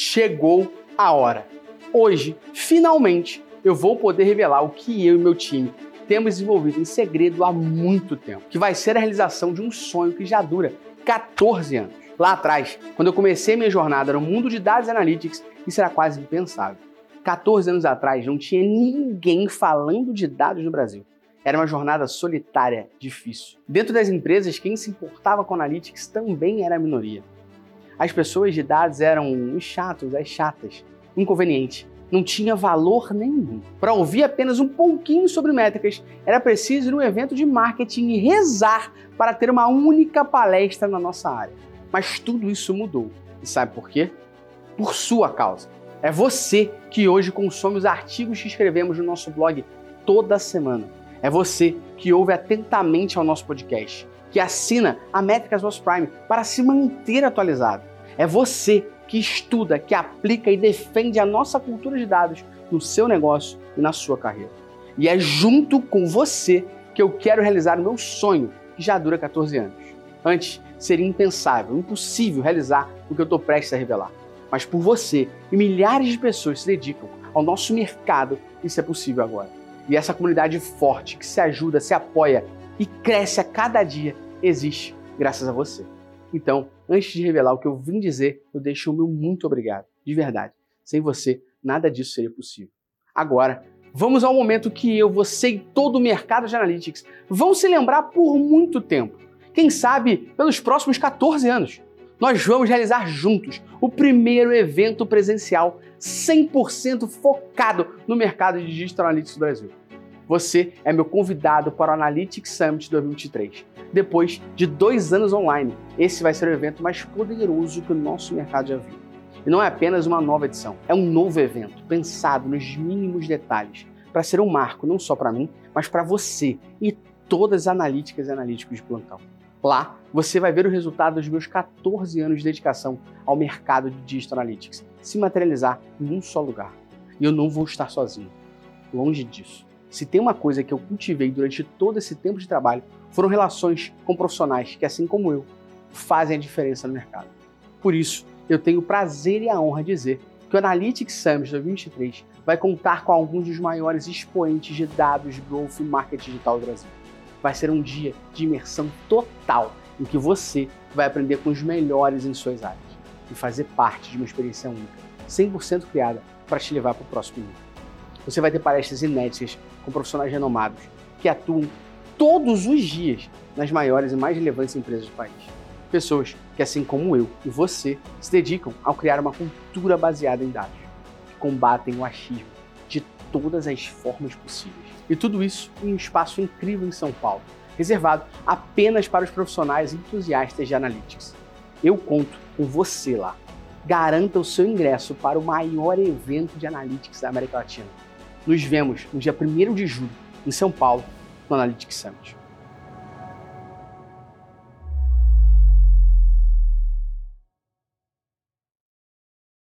chegou a hora. Hoje, finalmente, eu vou poder revelar o que eu e meu time temos desenvolvido em segredo há muito tempo, que vai ser a realização de um sonho que já dura 14 anos. Lá atrás, quando eu comecei minha jornada no mundo de dados analytics, isso era quase impensável. 14 anos atrás não tinha ninguém falando de dados no Brasil. Era uma jornada solitária, difícil. Dentro das empresas, quem se importava com analytics também era a minoria. As pessoas de dados eram os chatos, as chatas, inconvenientes. Não tinha valor nenhum. Para ouvir apenas um pouquinho sobre métricas, era preciso ir num evento de marketing e rezar para ter uma única palestra na nossa área. Mas tudo isso mudou. E sabe por quê? Por sua causa. É você que hoje consome os artigos que escrevemos no nosso blog toda semana. É você que ouve atentamente ao nosso podcast, que assina a Métricas Boss Prime para se manter atualizado. É você que estuda, que aplica e defende a nossa cultura de dados no seu negócio e na sua carreira. E é junto com você que eu quero realizar o meu sonho, que já dura 14 anos. Antes, seria impensável, impossível realizar o que eu estou prestes a revelar mas por você e milhares de pessoas se dedicam ao nosso mercado, isso é possível agora. E essa comunidade forte que se ajuda, se apoia e cresce a cada dia existe graças a você. Então, antes de revelar o que eu vim dizer, eu deixo o meu muito obrigado, de verdade. Sem você, nada disso seria possível. Agora, vamos ao momento que eu, você e todo o mercado de analytics vão se lembrar por muito tempo. Quem sabe pelos próximos 14 anos nós vamos realizar juntos o primeiro evento presencial 100% focado no mercado de Digital Analytics do Brasil. Você é meu convidado para o Analytics Summit 2023. Depois de dois anos online, esse vai ser o evento mais poderoso que o nosso mercado já viu. E não é apenas uma nova edição, é um novo evento pensado nos mínimos detalhes para ser um marco não só para mim, mas para você e todas as analíticas e analíticos de plantão. Lá, você vai ver o resultado dos meus 14 anos de dedicação ao mercado de Digital Analytics se materializar em um só lugar. E eu não vou estar sozinho. Longe disso. Se tem uma coisa que eu cultivei durante todo esse tempo de trabalho, foram relações com profissionais que, assim como eu, fazem a diferença no mercado. Por isso, eu tenho o prazer e a honra de dizer que o Analytics Summit 2023 vai contar com alguns dos maiores expoentes de dados, growth e marketing digital do Brasil vai ser um dia de imersão total em que você vai aprender com os melhores em suas áreas e fazer parte de uma experiência única, 100% criada para te levar para o próximo nível. Você vai ter palestras inéditas com profissionais renomados que atuam todos os dias nas maiores e mais relevantes empresas do país. Pessoas que, assim como eu e você, se dedicam ao criar uma cultura baseada em dados, que combatem o achismo de todas as formas possíveis e tudo isso em um espaço incrível em São Paulo, reservado apenas para os profissionais entusiastas de analytics. Eu conto com você lá. Garanta o seu ingresso para o maior evento de analytics da América Latina. Nos vemos no dia 1 de julho, em São Paulo, no Analytics Summit.